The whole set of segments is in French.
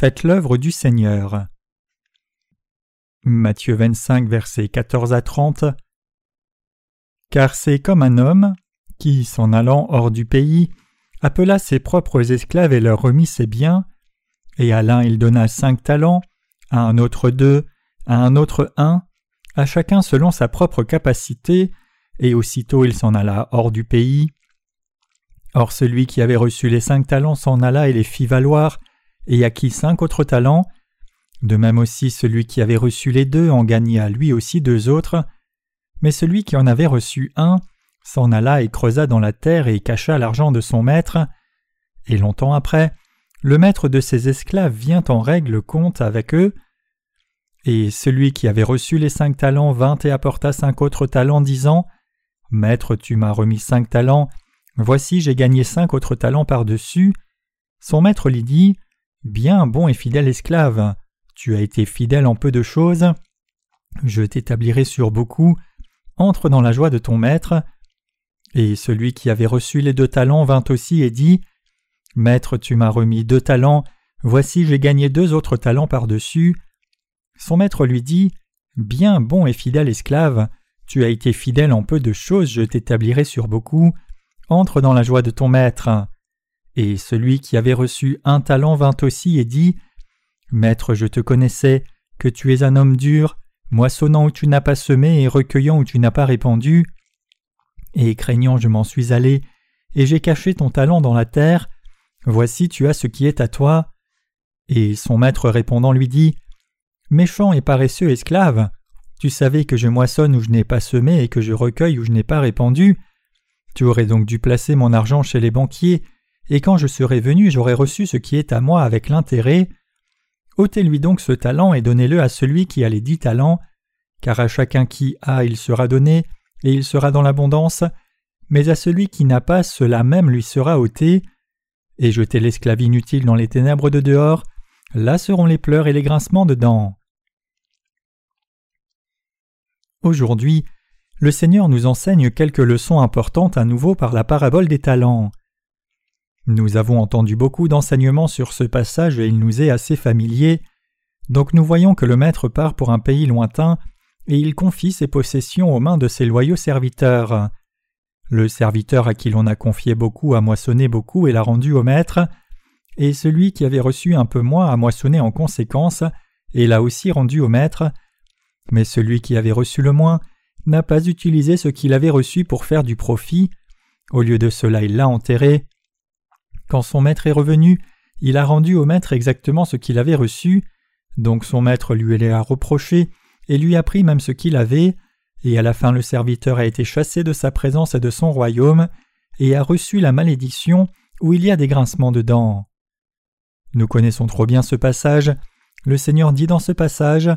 Faites l'œuvre du Seigneur. Matthieu 25, versets 14 à 30. Car c'est comme un homme qui, s'en allant hors du pays, appela ses propres esclaves et leur remit ses biens, et à l'un il donna cinq talents, à un autre deux, à un autre un, à chacun selon sa propre capacité, et aussitôt il s'en alla hors du pays. Or celui qui avait reçu les cinq talents s'en alla et les fit valoir, et acquit cinq autres talents. De même aussi celui qui avait reçu les deux en gagna lui aussi deux autres. Mais celui qui en avait reçu un s'en alla et creusa dans la terre et cacha l'argent de son maître. Et longtemps après, le maître de ses esclaves vient en règle compte avec eux. Et celui qui avait reçu les cinq talents vint et apporta cinq autres talents, disant Maître, tu m'as remis cinq talents, voici j'ai gagné cinq autres talents par-dessus. Son maître lui dit Bien bon et fidèle esclave, tu as été fidèle en peu de choses, je t'établirai sur beaucoup, entre dans la joie de ton maître. Et celui qui avait reçu les deux talents vint aussi et dit Maître, tu m'as remis deux talents, voici j'ai gagné deux autres talents par-dessus. Son maître lui dit Bien bon et fidèle esclave, tu as été fidèle en peu de choses, je t'établirai sur beaucoup, entre dans la joie de ton maître. Et celui qui avait reçu un talent vint aussi et dit Maître, je te connaissais, que tu es un homme dur, moissonnant où tu n'as pas semé et recueillant où tu n'as pas répandu. Et craignant, je m'en suis allé, et j'ai caché ton talent dans la terre. Voici, tu as ce qui est à toi. Et son maître répondant lui dit Méchant et paresseux esclave, tu savais que je moissonne où je n'ai pas semé et que je recueille où je n'ai pas répandu. Tu aurais donc dû placer mon argent chez les banquiers, et quand je serai venu j'aurai reçu ce qui est à moi avec l'intérêt. ôtez-lui donc ce talent et donnez-le à celui qui a les dix talents, car à chacun qui a il sera donné, et il sera dans l'abondance, mais à celui qui n'a pas cela même lui sera ôté. Et jetez l'esclave inutile dans les ténèbres de dehors, là seront les pleurs et les grincements dedans. Aujourd'hui, le Seigneur nous enseigne quelques leçons importantes à nouveau par la parabole des talents. Nous avons entendu beaucoup d'enseignements sur ce passage et il nous est assez familier. Donc nous voyons que le maître part pour un pays lointain et il confie ses possessions aux mains de ses loyaux serviteurs. Le serviteur à qui l'on a confié beaucoup a moissonné beaucoup et l'a rendu au maître, et celui qui avait reçu un peu moins a moissonné en conséquence et l'a aussi rendu au maître. Mais celui qui avait reçu le moins n'a pas utilisé ce qu'il avait reçu pour faire du profit. Au lieu de cela, il l'a enterré quand son maître est revenu, il a rendu au maître exactement ce qu'il avait reçu, donc son maître lui l'a reproché et lui a pris même ce qu'il avait, et à la fin le serviteur a été chassé de sa présence et de son royaume, et a reçu la malédiction où il y a des grincements dedans. Nous connaissons trop bien ce passage. Le Seigneur dit dans ce passage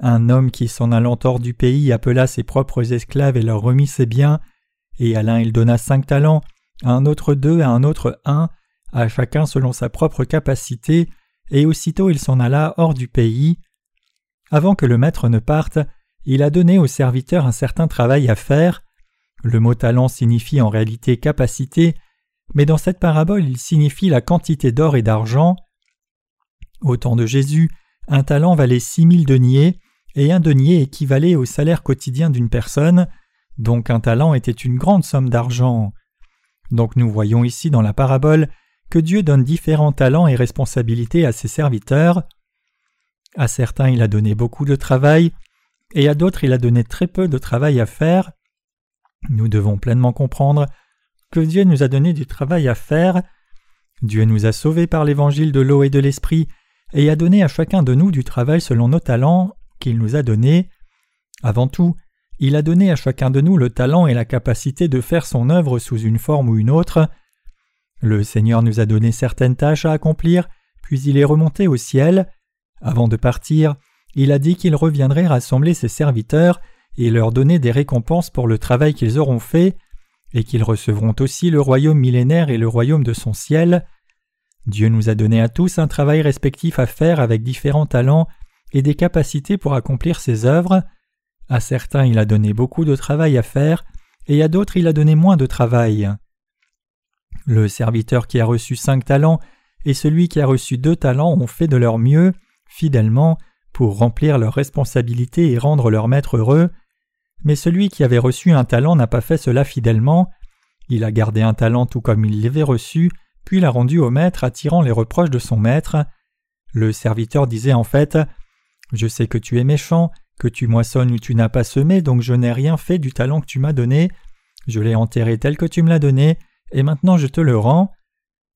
Un homme qui s'en allant hors du pays appela ses propres esclaves et leur remit ses biens, et à l'un il donna cinq talents, à un autre deux, à un autre un, à chacun selon sa propre capacité, et aussitôt il s'en alla hors du pays. Avant que le maître ne parte, il a donné au serviteur un certain travail à faire. Le mot talent signifie en réalité capacité, mais dans cette parabole il signifie la quantité d'or et d'argent. Au temps de Jésus, un talent valait six mille deniers, et un denier équivalait au salaire quotidien d'une personne, donc un talent était une grande somme d'argent. Donc nous voyons ici dans la parabole Dieu donne différents talents et responsabilités à ses serviteurs. À certains il a donné beaucoup de travail, et à d'autres il a donné très peu de travail à faire. Nous devons pleinement comprendre que Dieu nous a donné du travail à faire. Dieu nous a sauvés par l'évangile de l'eau et de l'esprit, et a donné à chacun de nous du travail selon nos talents qu'il nous a donnés. Avant tout, il a donné à chacun de nous le talent et la capacité de faire son œuvre sous une forme ou une autre. Le Seigneur nous a donné certaines tâches à accomplir, puis il est remonté au ciel. Avant de partir, il a dit qu'il reviendrait rassembler ses serviteurs et leur donner des récompenses pour le travail qu'ils auront fait, et qu'ils recevront aussi le royaume millénaire et le royaume de son ciel. Dieu nous a donné à tous un travail respectif à faire avec différents talents et des capacités pour accomplir ses œuvres. À certains il a donné beaucoup de travail à faire, et à d'autres il a donné moins de travail. Le serviteur qui a reçu cinq talents et celui qui a reçu deux talents ont fait de leur mieux, fidèlement, pour remplir leurs responsabilités et rendre leur maître heureux. Mais celui qui avait reçu un talent n'a pas fait cela fidèlement. Il a gardé un talent tout comme il l'avait reçu, puis l'a rendu au maître, attirant les reproches de son maître. Le serviteur disait en fait Je sais que tu es méchant, que tu moissonnes où tu n'as pas semé, donc je n'ai rien fait du talent que tu m'as donné. Je l'ai enterré tel que tu me l'as donné, et maintenant je te le rends.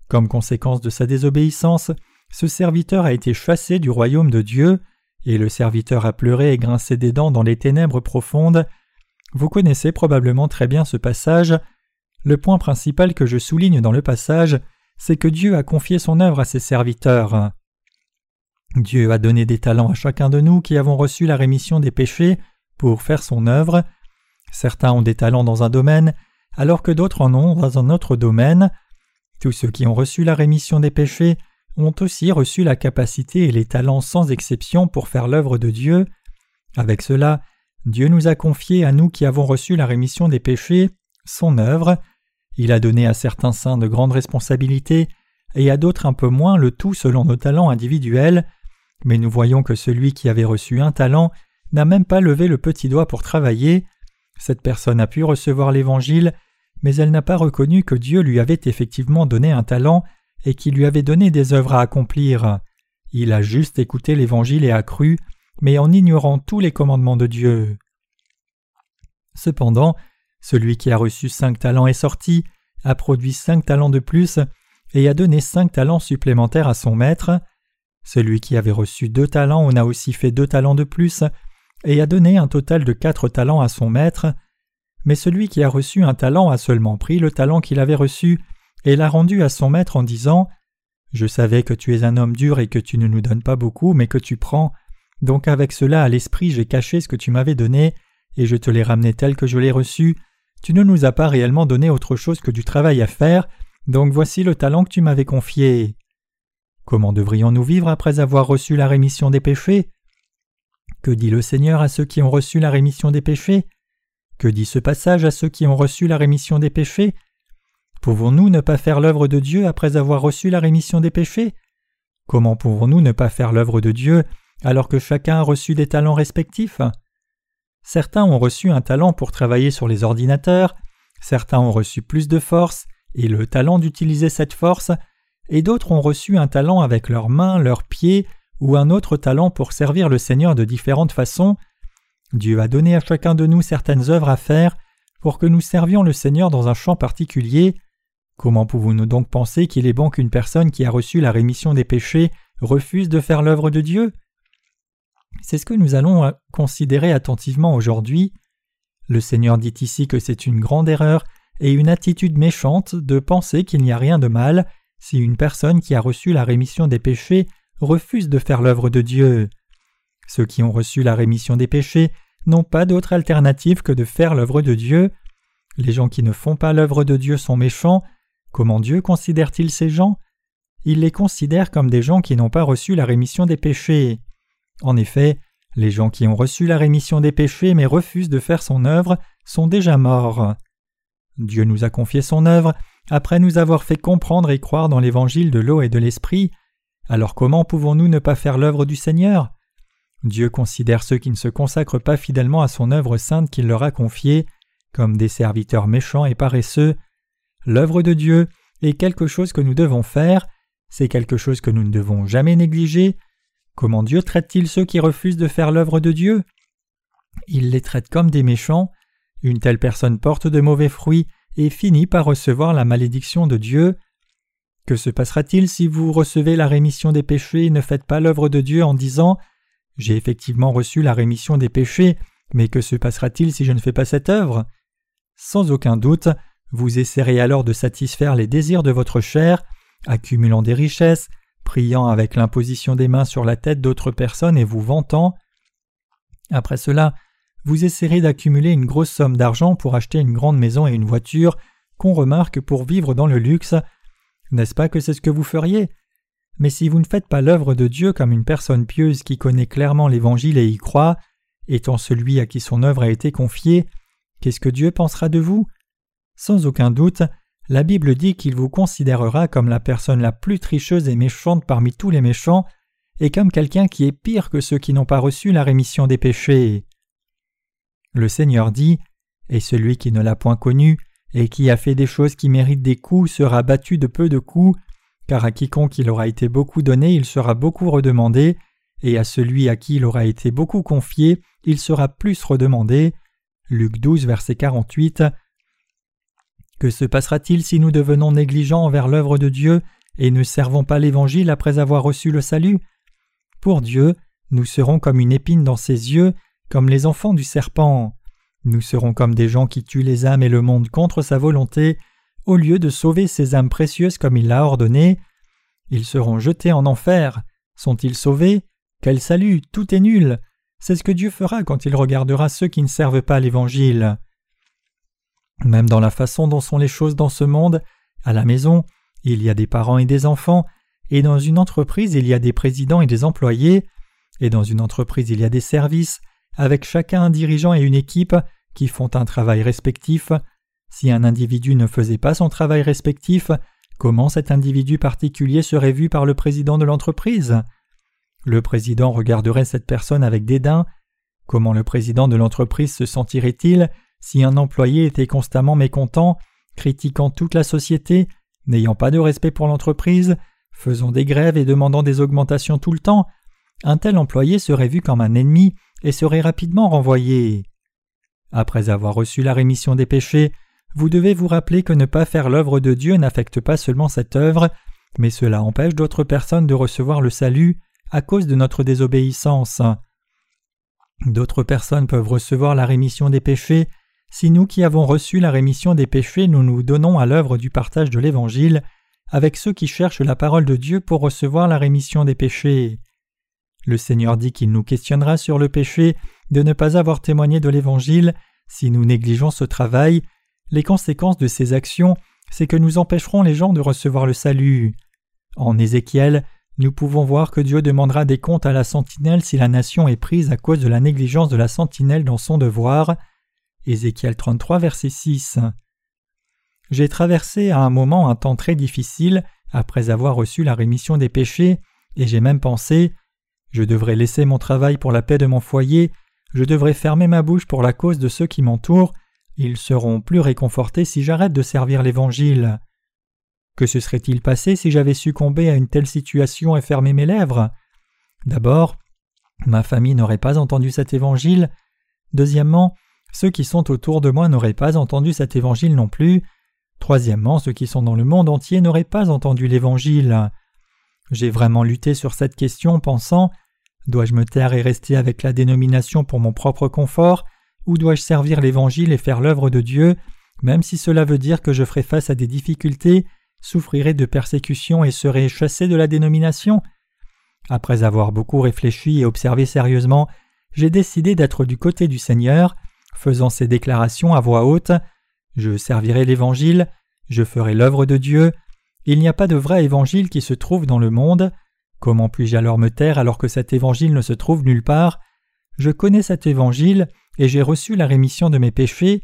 Comme conséquence de sa désobéissance, ce serviteur a été chassé du royaume de Dieu, et le serviteur a pleuré et grincé des dents dans les ténèbres profondes. Vous connaissez probablement très bien ce passage. Le point principal que je souligne dans le passage, c'est que Dieu a confié son œuvre à ses serviteurs. Dieu a donné des talents à chacun de nous qui avons reçu la rémission des péchés pour faire son œuvre. Certains ont des talents dans un domaine, alors que d'autres en ont dans un autre domaine. Tous ceux qui ont reçu la rémission des péchés ont aussi reçu la capacité et les talents sans exception pour faire l'œuvre de Dieu. Avec cela, Dieu nous a confié à nous qui avons reçu la rémission des péchés son œuvre. Il a donné à certains saints de grandes responsabilités et à d'autres un peu moins le tout selon nos talents individuels, mais nous voyons que celui qui avait reçu un talent n'a même pas levé le petit doigt pour travailler. Cette personne a pu recevoir l'Évangile, mais elle n'a pas reconnu que Dieu lui avait effectivement donné un talent et qu'il lui avait donné des œuvres à accomplir. Il a juste écouté l'Évangile et a cru, mais en ignorant tous les commandements de Dieu. Cependant, celui qui a reçu cinq talents est sorti, a produit cinq talents de plus, et a donné cinq talents supplémentaires à son maître. Celui qui avait reçu deux talents en a aussi fait deux talents de plus, et a donné un total de quatre talents à son maître. Mais celui qui a reçu un talent a seulement pris le talent qu'il avait reçu et l'a rendu à son maître en disant Je savais que tu es un homme dur et que tu ne nous donnes pas beaucoup, mais que tu prends. Donc avec cela à l'esprit j'ai caché ce que tu m'avais donné, et je te l'ai ramené tel que je l'ai reçu. Tu ne nous as pas réellement donné autre chose que du travail à faire, donc voici le talent que tu m'avais confié. Comment devrions-nous vivre après avoir reçu la rémission des péchés? Que dit le Seigneur à ceux qui ont reçu la rémission des péchés? Que dit ce passage à ceux qui ont reçu la rémission des péchés? Pouvons-nous ne pas faire l'œuvre de Dieu après avoir reçu la rémission des péchés? Comment pouvons-nous ne pas faire l'œuvre de Dieu alors que chacun a reçu des talents respectifs? Certains ont reçu un talent pour travailler sur les ordinateurs, certains ont reçu plus de force et le talent d'utiliser cette force, et d'autres ont reçu un talent avec leurs mains, leurs pieds, ou un autre talent pour servir le Seigneur de différentes façons. Dieu a donné à chacun de nous certaines œuvres à faire pour que nous servions le Seigneur dans un champ particulier. Comment pouvons-nous donc penser qu'il est bon qu'une personne qui a reçu la rémission des péchés refuse de faire l'œuvre de Dieu? C'est ce que nous allons considérer attentivement aujourd'hui. Le Seigneur dit ici que c'est une grande erreur et une attitude méchante de penser qu'il n'y a rien de mal si une personne qui a reçu la rémission des péchés refuse de faire l'œuvre de Dieu. Ceux qui ont reçu la rémission des péchés n'ont pas d'autre alternative que de faire l'œuvre de Dieu. Les gens qui ne font pas l'œuvre de Dieu sont méchants. Comment Dieu considère-t-il ces gens? Il les considère comme des gens qui n'ont pas reçu la rémission des péchés. En effet, les gens qui ont reçu la rémission des péchés mais refusent de faire son œuvre sont déjà morts. Dieu nous a confié son œuvre après nous avoir fait comprendre et croire dans l'évangile de l'eau et de l'esprit. Alors comment pouvons-nous ne pas faire l'œuvre du Seigneur? Dieu considère ceux qui ne se consacrent pas fidèlement à son œuvre sainte qu'il leur a confiée comme des serviteurs méchants et paresseux. L'œuvre de Dieu est quelque chose que nous devons faire, c'est quelque chose que nous ne devons jamais négliger. Comment Dieu traite-t-il ceux qui refusent de faire l'œuvre de Dieu? Il les traite comme des méchants. Une telle personne porte de mauvais fruits et finit par recevoir la malédiction de Dieu. Que se passera-t-il si vous recevez la rémission des péchés et ne faites pas l'œuvre de Dieu en disant J'ai effectivement reçu la rémission des péchés, mais que se passera-t-il si je ne fais pas cette œuvre? Sans aucun doute, vous essaierez alors de satisfaire les désirs de votre chair, accumulant des richesses, priant avec l'imposition des mains sur la tête d'autres personnes et vous vantant. Après cela, vous essaierez d'accumuler une grosse somme d'argent pour acheter une grande maison et une voiture qu'on remarque pour vivre dans le luxe. N'est-ce pas que c'est ce que vous feriez? Mais si vous ne faites pas l'œuvre de Dieu comme une personne pieuse qui connaît clairement l'Évangile et y croit, étant celui à qui son œuvre a été confiée, qu'est-ce que Dieu pensera de vous? Sans aucun doute, la Bible dit qu'il vous considérera comme la personne la plus tricheuse et méchante parmi tous les méchants, et comme quelqu'un qui est pire que ceux qui n'ont pas reçu la rémission des péchés. Le Seigneur dit Et celui qui ne l'a point connu, et qui a fait des choses qui méritent des coups, sera battu de peu de coups, car à quiconque il aura été beaucoup donné, il sera beaucoup redemandé, et à celui à qui il aura été beaucoup confié, il sera plus redemandé. Luc 12, verset 48. Que se passera-t-il si nous devenons négligents envers l'œuvre de Dieu et ne servons pas l'Évangile après avoir reçu le salut? Pour Dieu, nous serons comme une épine dans ses yeux, comme les enfants du serpent. Nous serons comme des gens qui tuent les âmes et le monde contre sa volonté, au lieu de sauver ces âmes précieuses comme il l'a ordonné. Ils seront jetés en enfer. Sont-ils sauvés? Quel salut Tout est nul. C'est ce que Dieu fera quand il regardera ceux qui ne servent pas l'Évangile. Même dans la façon dont sont les choses dans ce monde, à la maison, il y a des parents et des enfants, et dans une entreprise il y a des présidents et des employés, et dans une entreprise il y a des services, avec chacun un dirigeant et une équipe qui font un travail respectif. Si un individu ne faisait pas son travail respectif, comment cet individu particulier serait vu par le président de l'entreprise? Le président regarderait cette personne avec dédain. Comment le président de l'entreprise se sentirait-il si un employé était constamment mécontent, critiquant toute la société, n'ayant pas de respect pour l'entreprise, faisant des grèves et demandant des augmentations tout le temps, un tel employé serait vu comme un ennemi et serait rapidement renvoyé. Après avoir reçu la rémission des péchés, vous devez vous rappeler que ne pas faire l'œuvre de Dieu n'affecte pas seulement cette œuvre, mais cela empêche d'autres personnes de recevoir le salut à cause de notre désobéissance. D'autres personnes peuvent recevoir la rémission des péchés si nous qui avons reçu la rémission des péchés nous nous donnons à l'œuvre du partage de l'Évangile avec ceux qui cherchent la parole de Dieu pour recevoir la rémission des péchés. Le Seigneur dit qu'il nous questionnera sur le péché de ne pas avoir témoigné de l'Évangile si nous négligeons ce travail. Les conséquences de ces actions, c'est que nous empêcherons les gens de recevoir le salut. En Ézéchiel, nous pouvons voir que Dieu demandera des comptes à la sentinelle si la nation est prise à cause de la négligence de la sentinelle dans son devoir. Ézéchiel 33, verset 6. J'ai traversé à un moment un temps très difficile après avoir reçu la rémission des péchés, et j'ai même pensé Je devrais laisser mon travail pour la paix de mon foyer, je devrais fermer ma bouche pour la cause de ceux qui m'entourent, ils seront plus réconfortés si j'arrête de servir l'Évangile. Que se serait-il passé si j'avais succombé à une telle situation et fermé mes lèvres? D'abord, ma famille n'aurait pas entendu cet Évangile. Deuxièmement, ceux qui sont autour de moi n'auraient pas entendu cet évangile non plus. Troisièmement, ceux qui sont dans le monde entier n'auraient pas entendu l'évangile. J'ai vraiment lutté sur cette question pensant Dois-je me taire et rester avec la dénomination pour mon propre confort, ou dois-je servir l'Évangile et faire l'œuvre de Dieu, même si cela veut dire que je ferai face à des difficultés, souffrirai de persécutions et serai chassé de la dénomination. Après avoir beaucoup réfléchi et observé sérieusement, j'ai décidé d'être du côté du Seigneur, faisant ces déclarations à voix haute Je servirai l'Évangile, je ferai l'œuvre de Dieu, il n'y a pas de vrai Évangile qui se trouve dans le monde, comment puis-je alors me taire alors que cet Évangile ne se trouve nulle part? Je connais cet Évangile, et j'ai reçu la rémission de mes péchés,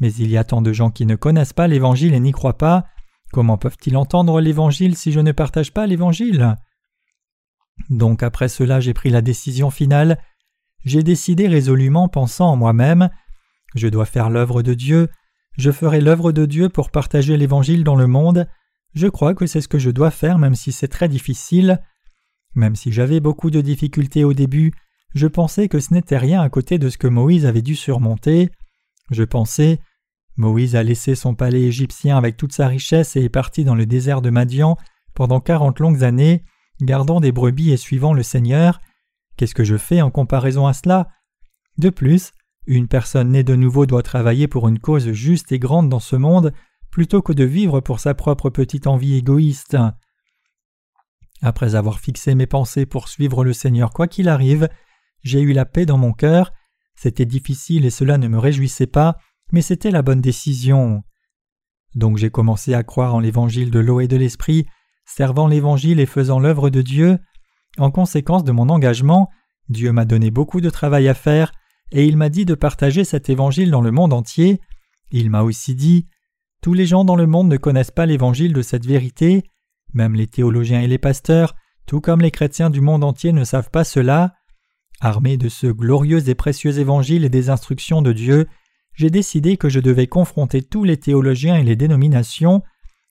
mais il y a tant de gens qui ne connaissent pas l'Évangile et n'y croient pas, comment peuvent-ils entendre l'Évangile si je ne partage pas l'Évangile? Donc après cela j'ai pris la décision finale, j'ai décidé résolument pensant en moi-même je dois faire l'œuvre de Dieu, je ferai l'œuvre de Dieu pour partager l'Évangile dans le monde, je crois que c'est ce que je dois faire même si c'est très difficile. Même si j'avais beaucoup de difficultés au début, je pensais que ce n'était rien à côté de ce que Moïse avait dû surmonter. Je pensais Moïse a laissé son palais égyptien avec toute sa richesse et est parti dans le désert de Madian pendant quarante longues années, gardant des brebis et suivant le Seigneur. Qu'est-ce que je fais en comparaison à cela? De plus, une personne née de nouveau doit travailler pour une cause juste et grande dans ce monde plutôt que de vivre pour sa propre petite envie égoïste. Après avoir fixé mes pensées pour suivre le Seigneur quoi qu'il arrive, j'ai eu la paix dans mon cœur. C'était difficile et cela ne me réjouissait pas, mais c'était la bonne décision. Donc j'ai commencé à croire en l'évangile de l'eau et de l'esprit, servant l'évangile et faisant l'œuvre de Dieu. En conséquence de mon engagement, Dieu m'a donné beaucoup de travail à faire, et il m'a dit de partager cet évangile dans le monde entier. Il m'a aussi dit Tous les gens dans le monde ne connaissent pas l'évangile de cette vérité, même les théologiens et les pasteurs, tout comme les chrétiens du monde entier ne savent pas cela. Armé de ce glorieux et précieux évangile et des instructions de Dieu, j'ai décidé que je devais confronter tous les théologiens et les dénominations.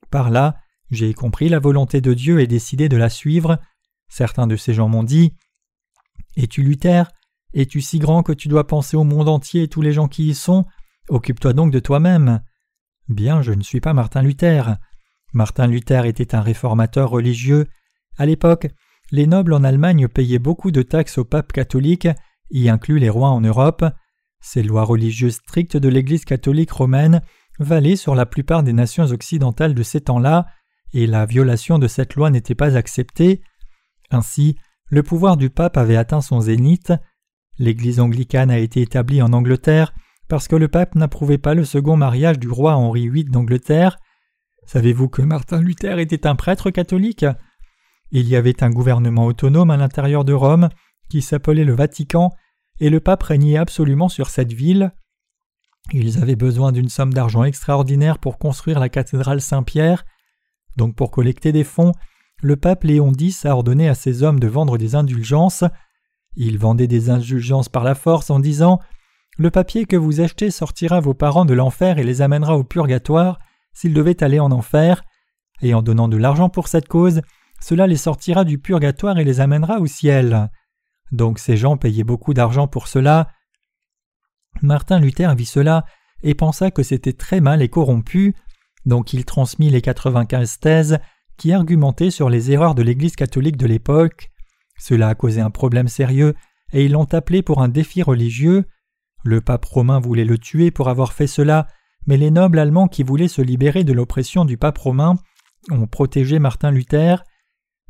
Par là, j'ai compris la volonté de Dieu et décidé de la suivre. Certains de ces gens m'ont dit Es-tu Luther? Es-tu si grand que tu dois penser au monde entier et tous les gens qui y sont? Occupe-toi donc de toi-même. Bien, je ne suis pas Martin Luther. Martin Luther était un réformateur religieux. À l'époque, les nobles en Allemagne payaient beaucoup de taxes au pape catholique, y inclus les rois en Europe. Ces lois religieuses strictes de l'Église catholique romaine valaient sur la plupart des nations occidentales de ces temps-là, et la violation de cette loi n'était pas acceptée. Ainsi, le pouvoir du pape avait atteint son zénith. L'Église anglicane a été établie en Angleterre parce que le pape n'approuvait pas le second mariage du roi Henri VIII d'Angleterre. Savez-vous que Martin Luther était un prêtre catholique? Il y avait un gouvernement autonome à l'intérieur de Rome qui s'appelait le Vatican, et le pape régnait absolument sur cette ville. Ils avaient besoin d'une somme d'argent extraordinaire pour construire la cathédrale Saint-Pierre. Donc pour collecter des fonds, le pape Léon X a ordonné à ses hommes de vendre des indulgences. Ils vendaient des indulgences par la force en disant le papier que vous achetez sortira vos parents de l'enfer et les amènera au purgatoire s'ils devaient aller en enfer, et en donnant de l'argent pour cette cause, cela les sortira du purgatoire et les amènera au ciel. Donc ces gens payaient beaucoup d'argent pour cela. Martin Luther vit cela et pensa que c'était très mal et corrompu, donc il transmit les 95 thèses qui argumentaient sur les erreurs de l'Église catholique de l'époque. Cela a causé un problème sérieux et ils l'ont appelé pour un défi religieux. Le pape romain voulait le tuer pour avoir fait cela, mais les nobles allemands qui voulaient se libérer de l'oppression du pape romain ont protégé Martin Luther.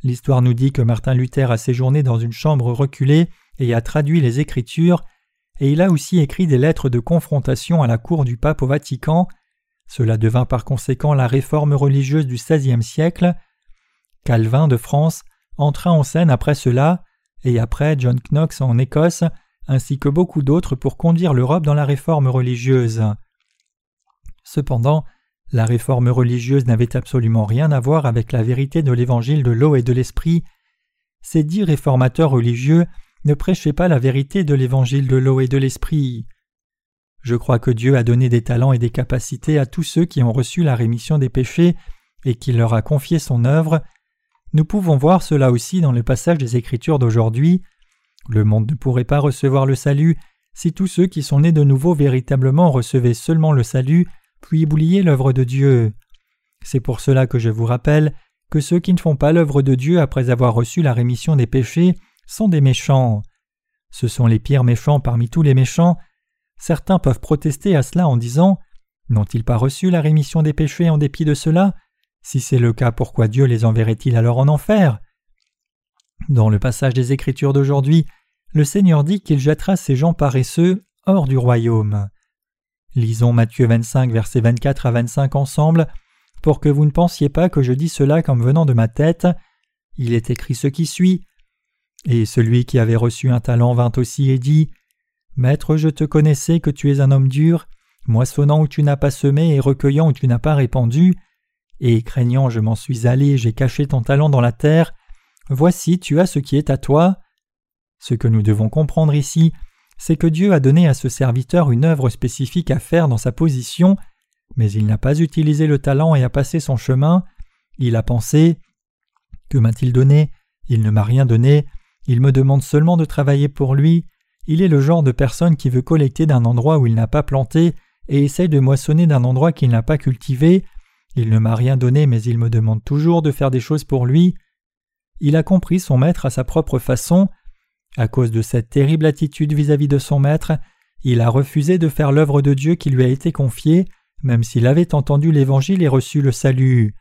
L'histoire nous dit que Martin Luther a séjourné dans une chambre reculée et a traduit les Écritures, et il a aussi écrit des lettres de confrontation à la cour du pape au Vatican. Cela devint par conséquent la réforme religieuse du XVIe siècle. Calvin de France entra en scène après cela, et après John Knox en Écosse, ainsi que beaucoup d'autres pour conduire l'Europe dans la réforme religieuse. Cependant, la réforme religieuse n'avait absolument rien à voir avec la vérité de l'évangile de l'eau et de l'esprit. Ces dix réformateurs religieux ne prêchaient pas la vérité de l'évangile de l'eau et de l'esprit. Je crois que Dieu a donné des talents et des capacités à tous ceux qui ont reçu la rémission des péchés et qu'il leur a confié son œuvre. Nous pouvons voir cela aussi dans le passage des Écritures d'aujourd'hui. Le monde ne pourrait pas recevoir le salut si tous ceux qui sont nés de nouveau véritablement recevaient seulement le salut, puis oubliaient l'œuvre de Dieu. C'est pour cela que je vous rappelle que ceux qui ne font pas l'œuvre de Dieu après avoir reçu la rémission des péchés sont des méchants. Ce sont les pires méchants parmi tous les méchants. Certains peuvent protester à cela en disant N'ont-ils pas reçu la rémission des péchés en dépit de cela? Si c'est le cas, pourquoi Dieu les enverrait-il alors en enfer? Dans le passage des Écritures d'aujourd'hui, le Seigneur dit qu'il jettera ces gens paresseux hors du royaume. Lisons Matthieu 25, versets 24 à 25 ensemble, pour que vous ne pensiez pas que je dis cela comme venant de ma tête. Il est écrit ce qui suit. Et celui qui avait reçu un talent vint aussi et dit Maître, je te connaissais que tu es un homme dur, moissonnant où tu n'as pas semé et recueillant où tu n'as pas répandu. Et craignant, je m'en suis allé, j'ai caché ton talent dans la terre. Voici, tu as ce qui est à toi. Ce que nous devons comprendre ici, c'est que Dieu a donné à ce serviteur une œuvre spécifique à faire dans sa position, mais il n'a pas utilisé le talent et a passé son chemin. Il a pensé Que m'a-t-il donné? Il ne m'a rien donné. Il me demande seulement de travailler pour lui. Il est le genre de personne qui veut collecter d'un endroit où il n'a pas planté et essaye de moissonner d'un endroit qu'il n'a pas cultivé. Il ne m'a rien donné, mais il me demande toujours de faire des choses pour lui il a compris son maître à sa propre façon. À cause de cette terrible attitude vis-à-vis de son maître, il a refusé de faire l'œuvre de Dieu qui lui a été confiée, même s'il avait entendu l'Évangile et reçu le salut.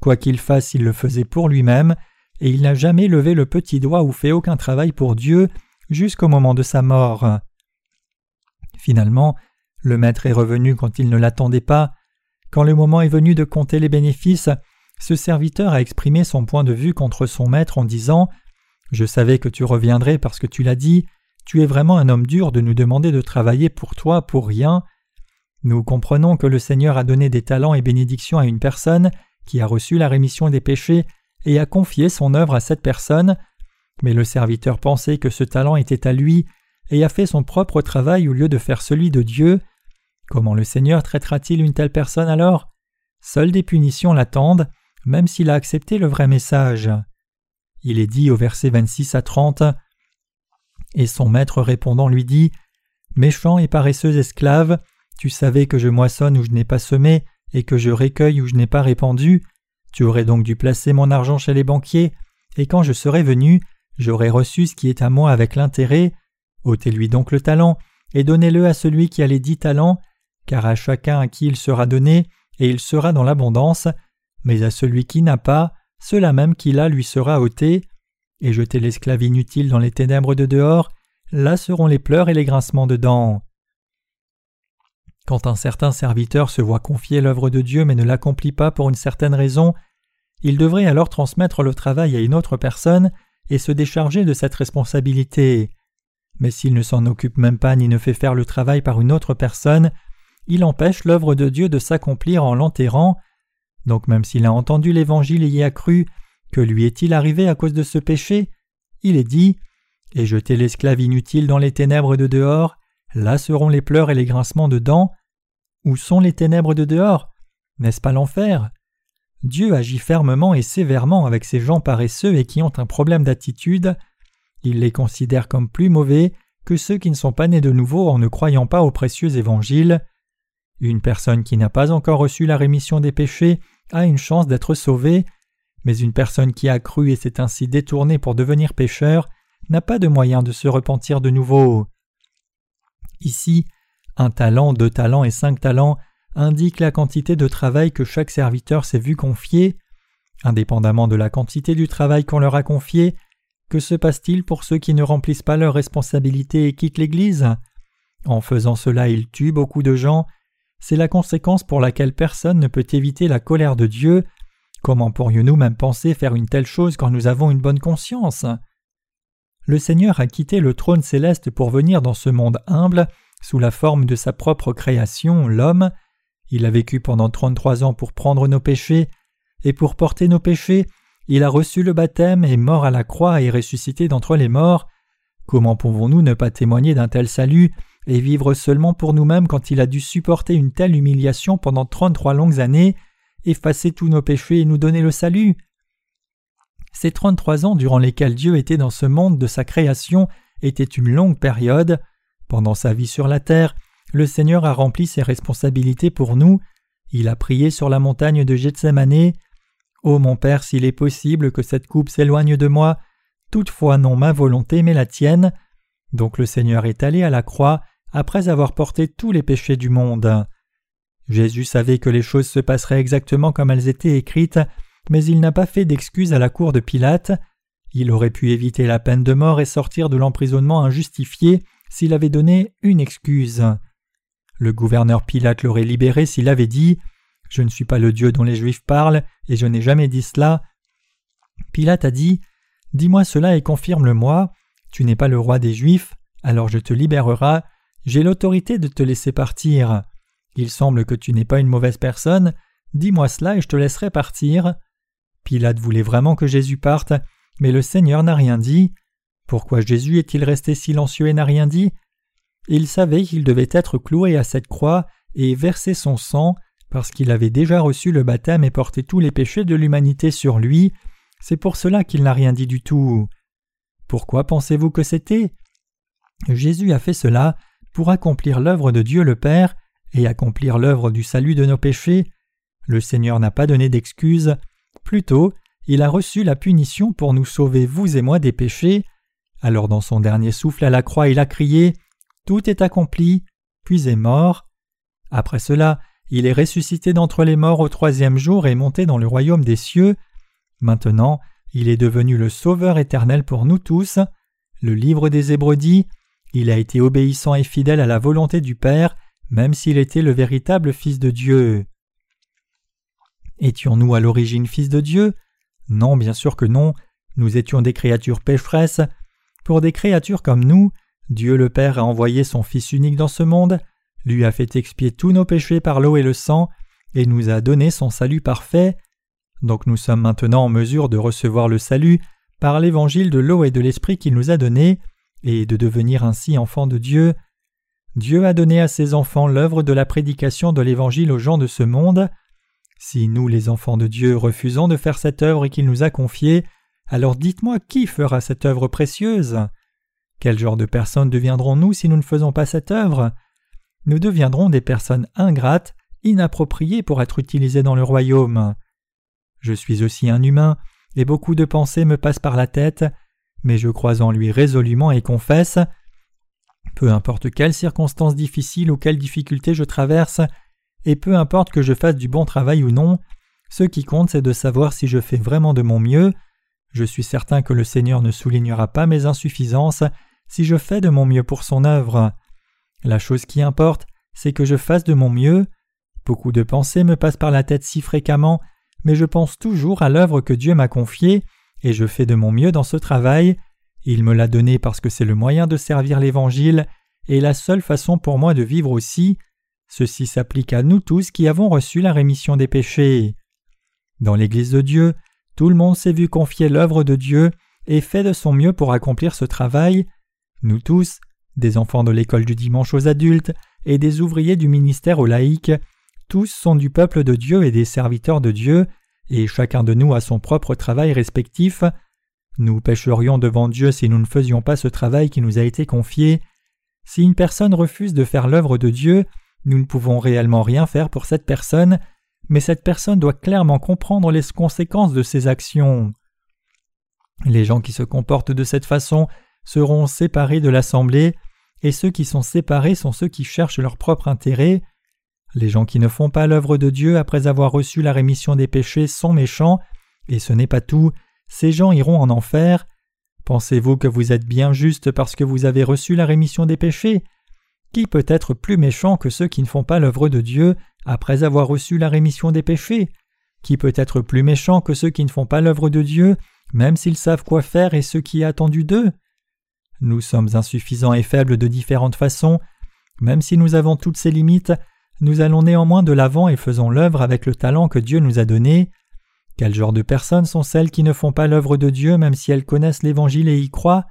Quoi qu'il fasse, il le faisait pour lui-même, et il n'a jamais levé le petit doigt ou fait aucun travail pour Dieu jusqu'au moment de sa mort. Finalement, le maître est revenu quand il ne l'attendait pas. Quand le moment est venu de compter les bénéfices, ce serviteur a exprimé son point de vue contre son maître en disant Je savais que tu reviendrais parce que tu l'as dit, tu es vraiment un homme dur de nous demander de travailler pour toi pour rien. Nous comprenons que le Seigneur a donné des talents et bénédictions à une personne qui a reçu la rémission des péchés et a confié son œuvre à cette personne, mais le serviteur pensait que ce talent était à lui et a fait son propre travail au lieu de faire celui de Dieu. Comment le Seigneur traitera-t-il une telle personne alors? Seules des punitions l'attendent, même s'il a accepté le vrai message. Il est dit au verset 26 à 30 Et son maître répondant lui dit Méchant et paresseux esclave, tu savais que je moissonne où je n'ai pas semé et que je récueille où je n'ai pas répandu. Tu aurais donc dû placer mon argent chez les banquiers, et quand je serais venu, j'aurais reçu ce qui est à moi avec l'intérêt. ôtez-lui donc le talent, et donnez-le à celui qui a les dix talents, car à chacun à qui il sera donné, et il sera dans l'abondance, mais à celui qui n'a pas, cela même qu'il a lui sera ôté, et jetez l'esclave inutile dans les ténèbres de dehors, là seront les pleurs et les grincements de dents. Quand un certain serviteur se voit confier l'œuvre de Dieu mais ne l'accomplit pas pour une certaine raison, il devrait alors transmettre le travail à une autre personne et se décharger de cette responsabilité. Mais s'il ne s'en occupe même pas ni ne fait faire le travail par une autre personne, il empêche l'œuvre de Dieu de s'accomplir en l'enterrant. Donc même s'il a entendu l'Évangile et y a cru, que lui est-il arrivé à cause de ce péché Il est dit Et jetez l'esclave inutile dans les ténèbres de dehors, là seront les pleurs et les grincements de dents. Où sont les ténèbres de dehors? N'est-ce pas l'enfer? Dieu agit fermement et sévèrement avec ces gens paresseux et qui ont un problème d'attitude. Il les considère comme plus mauvais que ceux qui ne sont pas nés de nouveau en ne croyant pas au précieux évangile. Une personne qui n'a pas encore reçu la rémission des péchés a une chance d'être sauvée, mais une personne qui a cru et s'est ainsi détournée pour devenir pécheur n'a pas de moyen de se repentir de nouveau. Ici, un talent, deux talents et cinq talents indiquent la quantité de travail que chaque serviteur s'est vu confier. Indépendamment de la quantité du travail qu'on leur a confié, que se passe-t-il pour ceux qui ne remplissent pas leurs responsabilités et quittent l'Église? En faisant cela, ils tuent beaucoup de gens. C'est la conséquence pour laquelle personne ne peut éviter la colère de Dieu. Comment pourrions-nous même penser faire une telle chose quand nous avons une bonne conscience? Le Seigneur a quitté le trône céleste pour venir dans ce monde humble sous la forme de sa propre création, l'homme. Il a vécu pendant trente-trois ans pour prendre nos péchés, et pour porter nos péchés, il a reçu le baptême et mort à la croix et ressuscité d'entre les morts. Comment pouvons-nous ne pas témoigner d'un tel salut? Et vivre seulement pour nous-mêmes quand il a dû supporter une telle humiliation pendant trente-trois longues années, effacer tous nos péchés et nous donner le salut Ces trente-trois ans durant lesquels Dieu était dans ce monde de sa création étaient une longue période. Pendant sa vie sur la terre, le Seigneur a rempli ses responsabilités pour nous. Il a prié sur la montagne de Gethsemane. Ô mon Père, s'il est possible que cette coupe s'éloigne de moi, toutefois non ma volonté mais la tienne. Donc le Seigneur est allé à la croix après avoir porté tous les péchés du monde. Jésus savait que les choses se passeraient exactement comme elles étaient écrites, mais il n'a pas fait d'excuses à la cour de Pilate. Il aurait pu éviter la peine de mort et sortir de l'emprisonnement injustifié s'il avait donné une excuse. Le gouverneur Pilate l'aurait libéré s'il avait dit Je ne suis pas le Dieu dont les Juifs parlent, et je n'ai jamais dit cela. Pilate a dit Dis-moi cela et confirme-le-moi. Tu n'es pas le roi des Juifs, alors je te libérerai. J'ai l'autorité de te laisser partir. Il semble que tu n'es pas une mauvaise personne. Dis-moi cela et je te laisserai partir. Pilate voulait vraiment que Jésus parte, mais le Seigneur n'a rien dit. Pourquoi Jésus est-il resté silencieux et n'a rien dit? Il savait qu'il devait être cloué à cette croix et verser son sang, parce qu'il avait déjà reçu le baptême et porté tous les péchés de l'humanité sur lui. C'est pour cela qu'il n'a rien dit du tout. Pourquoi pensez-vous que c'était? Jésus a fait cela pour accomplir l'œuvre de Dieu le Père et accomplir l'œuvre du salut de nos péchés. Le Seigneur n'a pas donné d'excuses, plutôt il a reçu la punition pour nous sauver, vous et moi, des péchés. Alors dans son dernier souffle à la croix, il a crié Tout est accompli, puis est mort. Après cela, il est ressuscité d'entre les morts au troisième jour et monté dans le royaume des cieux. Maintenant, il est devenu le Sauveur éternel pour nous tous. Le livre des Hébreux dit Il a été obéissant et fidèle à la volonté du Père, même s'il était le véritable Fils de Dieu. Étions-nous à l'origine fils de Dieu? Non, bien sûr que non. Nous étions des créatures pécheresses, pour des créatures comme nous, Dieu le Père a envoyé son Fils unique dans ce monde. lui a fait expier tous nos péchés par l'eau et le sang, et nous a donné son salut parfait. Donc nous sommes maintenant en mesure de recevoir le salut par l'évangile de l'eau et de l'esprit qu'il nous a donné, et de devenir ainsi enfants de Dieu. Dieu a donné à ses enfants l'œuvre de la prédication de l'évangile aux gens de ce monde. Si nous, les enfants de Dieu, refusons de faire cette œuvre qu'il nous a confiée, alors dites-moi qui fera cette œuvre précieuse? Quel genre de personnes deviendrons-nous si nous ne faisons pas cette œuvre? Nous deviendrons des personnes ingrates, inappropriées pour être utilisées dans le royaume. Je suis aussi un humain, et beaucoup de pensées me passent par la tête, mais je crois en lui résolument et confesse. Peu importe quelles circonstances difficiles ou quelles difficultés je traverse, et peu importe que je fasse du bon travail ou non, ce qui compte c'est de savoir si je fais vraiment de mon mieux. Je suis certain que le Seigneur ne soulignera pas mes insuffisances si je fais de mon mieux pour son œuvre. La chose qui importe, c'est que je fasse de mon mieux. Beaucoup de pensées me passent par la tête si fréquemment mais je pense toujours à l'œuvre que Dieu m'a confiée, et je fais de mon mieux dans ce travail. Il me l'a donné parce que c'est le moyen de servir l'Évangile, et la seule façon pour moi de vivre aussi. Ceci s'applique à nous tous qui avons reçu la rémission des péchés. Dans l'Église de Dieu, tout le monde s'est vu confier l'œuvre de Dieu et fait de son mieux pour accomplir ce travail. Nous tous, des enfants de l'école du dimanche aux adultes et des ouvriers du ministère aux laïcs, tous sont du peuple de Dieu et des serviteurs de Dieu, et chacun de nous a son propre travail respectif. Nous pécherions devant Dieu si nous ne faisions pas ce travail qui nous a été confié. Si une personne refuse de faire l'œuvre de Dieu, nous ne pouvons réellement rien faire pour cette personne, mais cette personne doit clairement comprendre les conséquences de ses actions. Les gens qui se comportent de cette façon seront séparés de l'Assemblée, et ceux qui sont séparés sont ceux qui cherchent leur propre intérêt. Les gens qui ne font pas l'œuvre de Dieu après avoir reçu la rémission des péchés sont méchants, et ce n'est pas tout, ces gens iront en enfer. Pensez-vous que vous êtes bien juste parce que vous avez reçu la rémission des péchés? Qui peut être plus méchant que ceux qui ne font pas l'œuvre de Dieu après avoir reçu la rémission des péchés? Qui peut être plus méchant que ceux qui ne font pas l'œuvre de Dieu, même s'ils savent quoi faire et ce qui est attendu d'eux? Nous sommes insuffisants et faibles de différentes façons, même si nous avons toutes ces limites, nous allons néanmoins de l'avant et faisons l'œuvre avec le talent que Dieu nous a donné. Quel genre de personnes sont celles qui ne font pas l'œuvre de Dieu même si elles connaissent l'Évangile et y croient?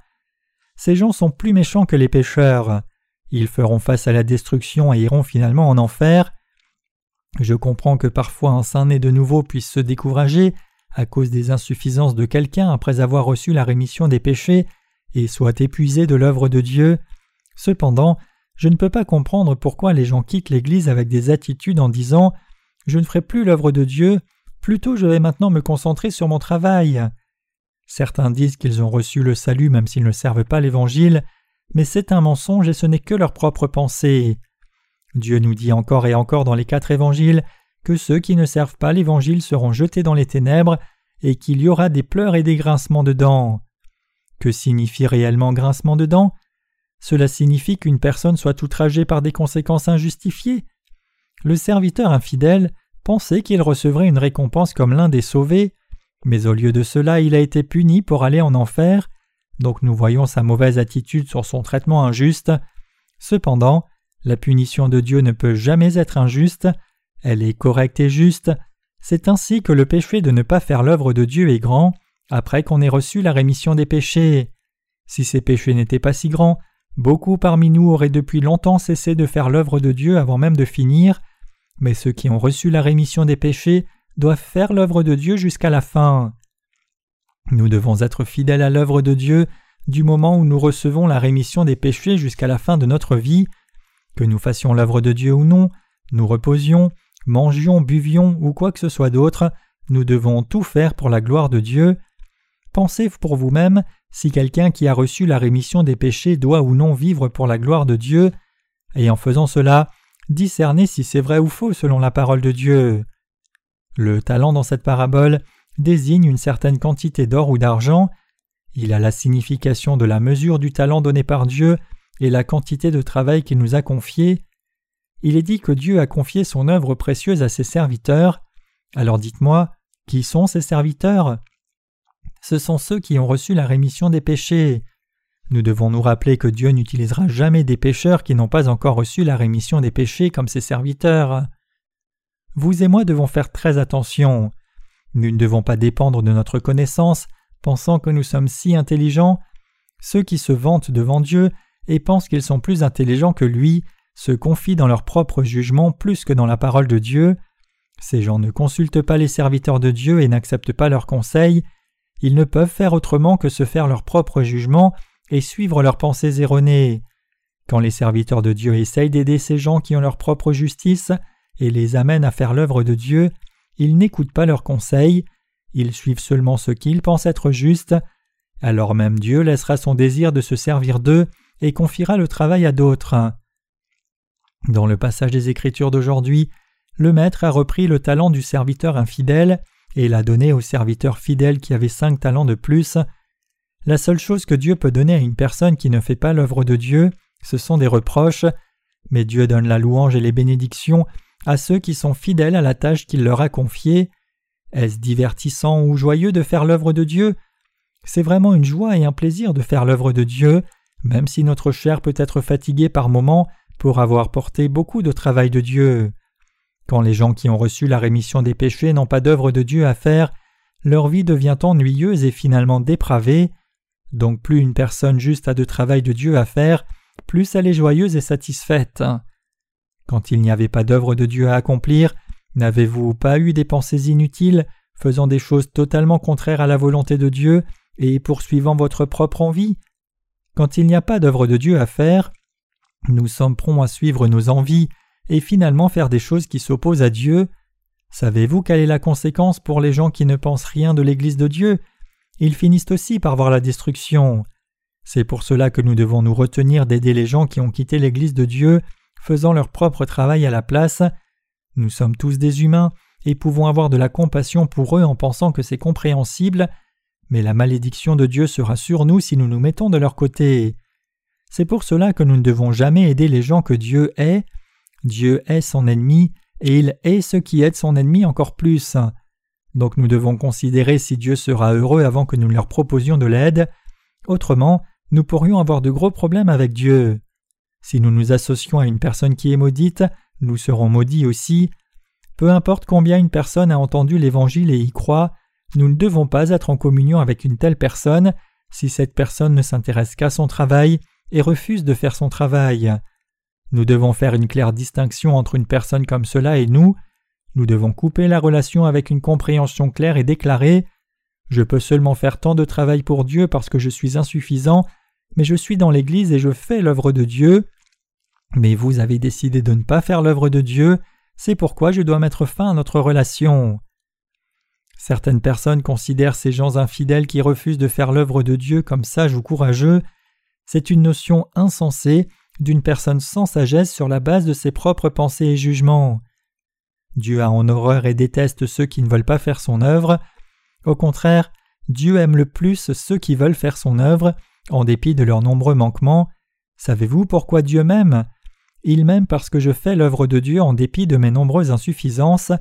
Ces gens sont plus méchants que les pécheurs. Ils feront face à la destruction et iront finalement en enfer. Je comprends que parfois un saint né de nouveau puisse se décourager à cause des insuffisances de quelqu'un après avoir reçu la rémission des péchés et soit épuisé de l'œuvre de Dieu. Cependant, je ne peux pas comprendre pourquoi les gens quittent l'Église avec des attitudes en disant Je ne ferai plus l'œuvre de Dieu, plutôt je vais maintenant me concentrer sur mon travail. Certains disent qu'ils ont reçu le salut même s'ils ne servent pas l'Évangile, mais c'est un mensonge et ce n'est que leur propre pensée. Dieu nous dit encore et encore dans les quatre évangiles que ceux qui ne servent pas l'Évangile seront jetés dans les ténèbres et qu'il y aura des pleurs et des grincements de dents. Que signifie réellement grincement de dents cela signifie qu'une personne soit outragée par des conséquences injustifiées. Le serviteur infidèle pensait qu'il recevrait une récompense comme l'un des sauvés, mais au lieu de cela il a été puni pour aller en enfer, donc nous voyons sa mauvaise attitude sur son traitement injuste. Cependant, la punition de Dieu ne peut jamais être injuste, elle est correcte et juste, c'est ainsi que le péché de ne pas faire l'œuvre de Dieu est grand, après qu'on ait reçu la rémission des péchés. Si ces péchés n'étaient pas si grands, Beaucoup parmi nous auraient depuis longtemps cessé de faire l'œuvre de Dieu avant même de finir, mais ceux qui ont reçu la rémission des péchés doivent faire l'œuvre de Dieu jusqu'à la fin. Nous devons être fidèles à l'œuvre de Dieu du moment où nous recevons la rémission des péchés jusqu'à la fin de notre vie. Que nous fassions l'œuvre de Dieu ou non, nous reposions, mangions, buvions ou quoi que ce soit d'autre, nous devons tout faire pour la gloire de Dieu. Pensez pour vous-même si quelqu'un qui a reçu la rémission des péchés doit ou non vivre pour la gloire de Dieu, et en faisant cela, discerner si c'est vrai ou faux selon la parole de Dieu. Le talent dans cette parabole désigne une certaine quantité d'or ou d'argent, il a la signification de la mesure du talent donné par Dieu et la quantité de travail qu'il nous a confié. Il est dit que Dieu a confié son œuvre précieuse à ses serviteurs. Alors dites-moi, qui sont ces serviteurs? Ce sont ceux qui ont reçu la rémission des péchés. Nous devons nous rappeler que Dieu n'utilisera jamais des pécheurs qui n'ont pas encore reçu la rémission des péchés comme ses serviteurs. Vous et moi devons faire très attention. Nous ne devons pas dépendre de notre connaissance, pensant que nous sommes si intelligents. Ceux qui se vantent devant Dieu et pensent qu'ils sont plus intelligents que lui se confient dans leur propre jugement plus que dans la parole de Dieu. Ces gens ne consultent pas les serviteurs de Dieu et n'acceptent pas leurs conseils. Ils ne peuvent faire autrement que se faire leur propre jugement et suivre leurs pensées erronées. Quand les serviteurs de Dieu essayent d'aider ces gens qui ont leur propre justice et les amènent à faire l'œuvre de Dieu, ils n'écoutent pas leurs conseils, ils suivent seulement ce qu'ils pensent être juste, alors même Dieu laissera son désir de se servir d'eux et confiera le travail à d'autres. Dans le passage des Écritures d'aujourd'hui, le Maître a repris le talent du serviteur infidèle et l'a donné au serviteur fidèle qui avait cinq talents de plus. La seule chose que Dieu peut donner à une personne qui ne fait pas l'œuvre de Dieu, ce sont des reproches, mais Dieu donne la louange et les bénédictions à ceux qui sont fidèles à la tâche qu'il leur a confiée. Est-ce divertissant ou joyeux de faire l'œuvre de Dieu? C'est vraiment une joie et un plaisir de faire l'œuvre de Dieu, même si notre chair peut être fatiguée par moments pour avoir porté beaucoup de travail de Dieu. Quand les gens qui ont reçu la rémission des péchés n'ont pas d'œuvre de Dieu à faire, leur vie devient ennuyeuse et finalement dépravée. Donc plus une personne juste a de travail de Dieu à faire, plus elle est joyeuse et satisfaite. Quand il n'y avait pas d'œuvre de Dieu à accomplir, n'avez-vous pas eu des pensées inutiles, faisant des choses totalement contraires à la volonté de Dieu et poursuivant votre propre envie? Quand il n'y a pas d'œuvre de Dieu à faire, nous sommes prompts à suivre nos envies et finalement faire des choses qui s'opposent à Dieu. Savez-vous quelle est la conséquence pour les gens qui ne pensent rien de l'Église de Dieu? Ils finissent aussi par voir la destruction. C'est pour cela que nous devons nous retenir d'aider les gens qui ont quitté l'Église de Dieu, faisant leur propre travail à la place. Nous sommes tous des humains et pouvons avoir de la compassion pour eux en pensant que c'est compréhensible, mais la malédiction de Dieu sera sur nous si nous nous mettons de leur côté. C'est pour cela que nous ne devons jamais aider les gens que Dieu est. Dieu est son ennemi, et il est ceux qui aident son ennemi encore plus. Donc nous devons considérer si Dieu sera heureux avant que nous leur proposions de l'aide. Autrement, nous pourrions avoir de gros problèmes avec Dieu. Si nous nous associons à une personne qui est maudite, nous serons maudits aussi. Peu importe combien une personne a entendu l'Évangile et y croit, nous ne devons pas être en communion avec une telle personne si cette personne ne s'intéresse qu'à son travail et refuse de faire son travail. Nous devons faire une claire distinction entre une personne comme cela et nous. Nous devons couper la relation avec une compréhension claire et déclarer Je peux seulement faire tant de travail pour Dieu parce que je suis insuffisant, mais je suis dans l'Église et je fais l'œuvre de Dieu. Mais vous avez décidé de ne pas faire l'œuvre de Dieu, c'est pourquoi je dois mettre fin à notre relation. Certaines personnes considèrent ces gens infidèles qui refusent de faire l'œuvre de Dieu comme sages ou courageux, c'est une notion insensée d'une personne sans sagesse sur la base de ses propres pensées et jugements. Dieu a en horreur et déteste ceux qui ne veulent pas faire son œuvre. Au contraire, Dieu aime le plus ceux qui veulent faire son œuvre, en dépit de leurs nombreux manquements. Savez-vous pourquoi Dieu m'aime? Il m'aime parce que je fais l'œuvre de Dieu en dépit de mes nombreuses insuffisances.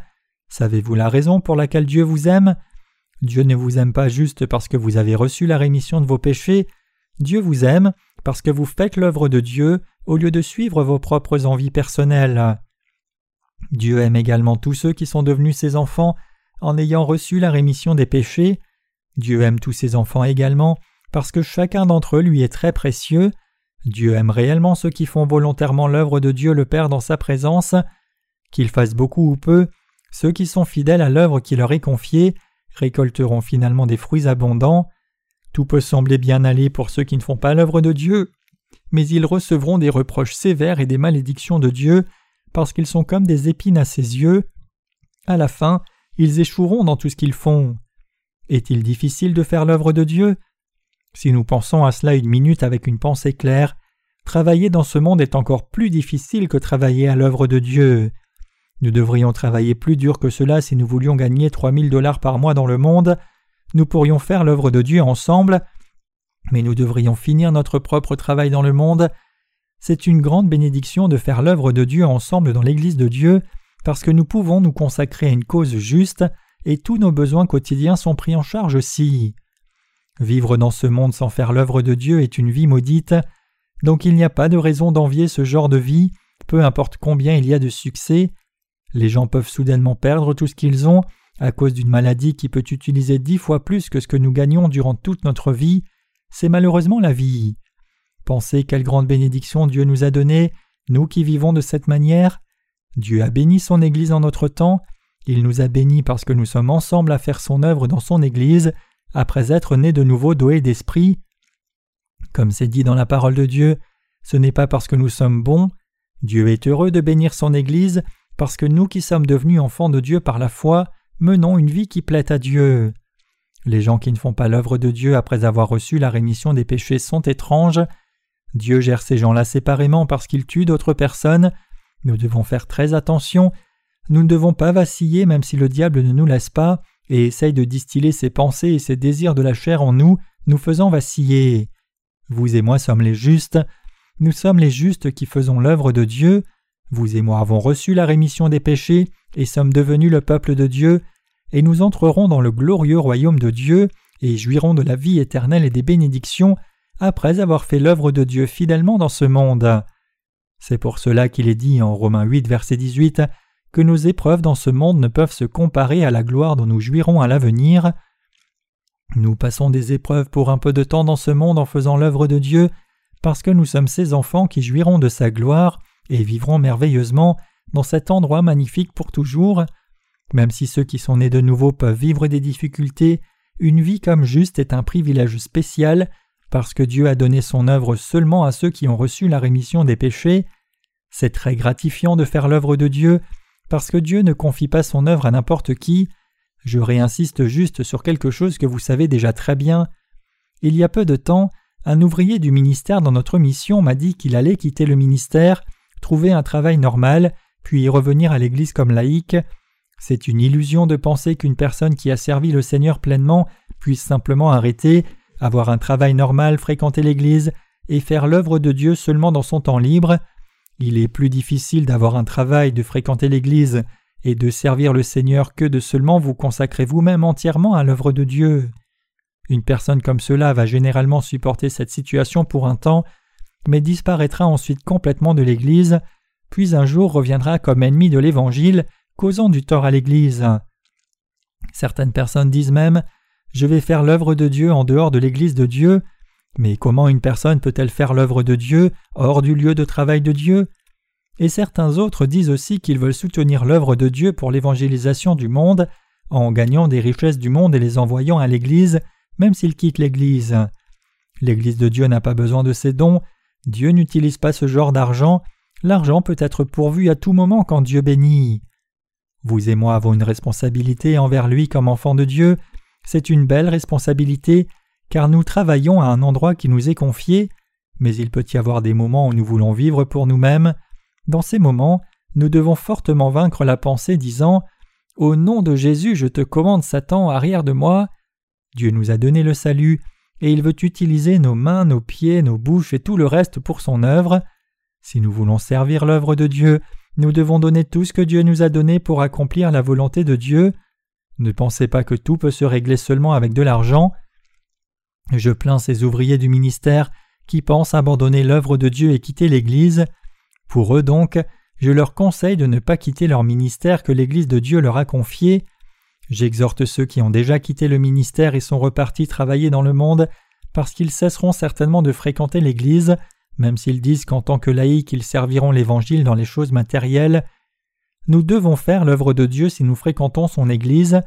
Savez-vous la raison pour laquelle Dieu vous aime? Dieu ne vous aime pas juste parce que vous avez reçu la rémission de vos péchés, Dieu vous aime parce que vous faites l'œuvre de Dieu au lieu de suivre vos propres envies personnelles. Dieu aime également tous ceux qui sont devenus ses enfants en ayant reçu la rémission des péchés. Dieu aime tous ses enfants également parce que chacun d'entre eux lui est très précieux. Dieu aime réellement ceux qui font volontairement l'œuvre de Dieu le Père dans sa présence. Qu'ils fassent beaucoup ou peu, ceux qui sont fidèles à l'œuvre qui leur est confiée récolteront finalement des fruits abondants. Tout peut sembler bien aller pour ceux qui ne font pas l'œuvre de Dieu, mais ils recevront des reproches sévères et des malédictions de Dieu parce qu'ils sont comme des épines à ses yeux. À la fin, ils échoueront dans tout ce qu'ils font. Est-il difficile de faire l'œuvre de Dieu? Si nous pensons à cela une minute avec une pensée claire, travailler dans ce monde est encore plus difficile que travailler à l'œuvre de Dieu. Nous devrions travailler plus dur que cela si nous voulions gagner trois mille dollars par mois dans le monde, nous pourrions faire l'œuvre de Dieu ensemble, mais nous devrions finir notre propre travail dans le monde. C'est une grande bénédiction de faire l'œuvre de Dieu ensemble dans l'Église de Dieu, parce que nous pouvons nous consacrer à une cause juste, et tous nos besoins quotidiens sont pris en charge aussi. Vivre dans ce monde sans faire l'œuvre de Dieu est une vie maudite, donc il n'y a pas de raison d'envier ce genre de vie, peu importe combien il y a de succès. Les gens peuvent soudainement perdre tout ce qu'ils ont à cause d'une maladie qui peut utiliser dix fois plus que ce que nous gagnons durant toute notre vie. C'est malheureusement la vie. Pensez quelle grande bénédiction Dieu nous a donnée, nous qui vivons de cette manière. Dieu a béni son Église en notre temps, il nous a bénis parce que nous sommes ensemble à faire son œuvre dans son Église, après être nés de nouveau doués d'esprit. Comme c'est dit dans la parole de Dieu, ce n'est pas parce que nous sommes bons, Dieu est heureux de bénir son Église, parce que nous qui sommes devenus enfants de Dieu par la foi, menons une vie qui plaît à Dieu. Les gens qui ne font pas l'œuvre de Dieu après avoir reçu la rémission des péchés sont étranges. Dieu gère ces gens-là séparément parce qu'ils tuent d'autres personnes. Nous devons faire très attention. Nous ne devons pas vaciller même si le diable ne nous laisse pas et essaye de distiller ses pensées et ses désirs de la chair en nous, nous faisant vaciller. Vous et moi sommes les justes. Nous sommes les justes qui faisons l'œuvre de Dieu. Vous et moi avons reçu la rémission des péchés et sommes devenus le peuple de Dieu, et nous entrerons dans le glorieux royaume de Dieu et jouirons de la vie éternelle et des bénédictions après avoir fait l'œuvre de Dieu fidèlement dans ce monde. C'est pour cela qu'il est dit en Romains 8, verset 18 que nos épreuves dans ce monde ne peuvent se comparer à la gloire dont nous jouirons à l'avenir. Nous passons des épreuves pour un peu de temps dans ce monde en faisant l'œuvre de Dieu, parce que nous sommes ses enfants qui jouiront de sa gloire et vivront merveilleusement dans cet endroit magnifique pour toujours. Même si ceux qui sont nés de nouveau peuvent vivre des difficultés, une vie comme juste est un privilège spécial parce que Dieu a donné son œuvre seulement à ceux qui ont reçu la rémission des péchés. C'est très gratifiant de faire l'œuvre de Dieu, parce que Dieu ne confie pas son œuvre à n'importe qui. Je réinsiste juste sur quelque chose que vous savez déjà très bien. Il y a peu de temps, un ouvrier du ministère dans notre mission m'a dit qu'il allait quitter le ministère, trouver un travail normal, puis revenir à l'Église comme laïque. C'est une illusion de penser qu'une personne qui a servi le Seigneur pleinement puisse simplement arrêter avoir un travail normal, fréquenter l'Église et faire l'œuvre de Dieu seulement dans son temps libre. Il est plus difficile d'avoir un travail, de fréquenter l'Église et de servir le Seigneur que de seulement vous consacrer vous-même entièrement à l'œuvre de Dieu. Une personne comme cela va généralement supporter cette situation pour un temps, mais disparaîtra ensuite complètement de l'Église, puis un jour reviendra comme ennemi de l'Évangile, causant du tort à l'Église. Certaines personnes disent même je vais faire l'œuvre de Dieu en dehors de l'Église de Dieu. Mais comment une personne peut-elle faire l'œuvre de Dieu hors du lieu de travail de Dieu? Et certains autres disent aussi qu'ils veulent soutenir l'œuvre de Dieu pour l'évangélisation du monde, en gagnant des richesses du monde et les envoyant à l'Église, même s'ils quittent l'Église. L'Église de Dieu n'a pas besoin de ces dons, Dieu n'utilise pas ce genre d'argent, l'argent peut être pourvu à tout moment quand Dieu bénit. Vous et moi avons une responsabilité envers lui comme enfants de Dieu, c'est une belle responsabilité, car nous travaillons à un endroit qui nous est confié, mais il peut y avoir des moments où nous voulons vivre pour nous-mêmes. Dans ces moments, nous devons fortement vaincre la pensée disant Au nom de Jésus, je te commande Satan, arrière de moi. Dieu nous a donné le salut, et il veut utiliser nos mains, nos pieds, nos bouches et tout le reste pour son œuvre. Si nous voulons servir l'œuvre de Dieu, nous devons donner tout ce que Dieu nous a donné pour accomplir la volonté de Dieu. Ne pensez pas que tout peut se régler seulement avec de l'argent. Je plains ces ouvriers du ministère qui pensent abandonner l'œuvre de Dieu et quitter l'Église. Pour eux donc, je leur conseille de ne pas quitter leur ministère que l'Église de Dieu leur a confié. J'exhorte ceux qui ont déjà quitté le ministère et sont repartis travailler dans le monde, parce qu'ils cesseront certainement de fréquenter l'Église, même s'ils disent qu'en tant que laïcs ils serviront l'Évangile dans les choses matérielles. Nous devons faire l'œuvre de Dieu si nous fréquentons son Église.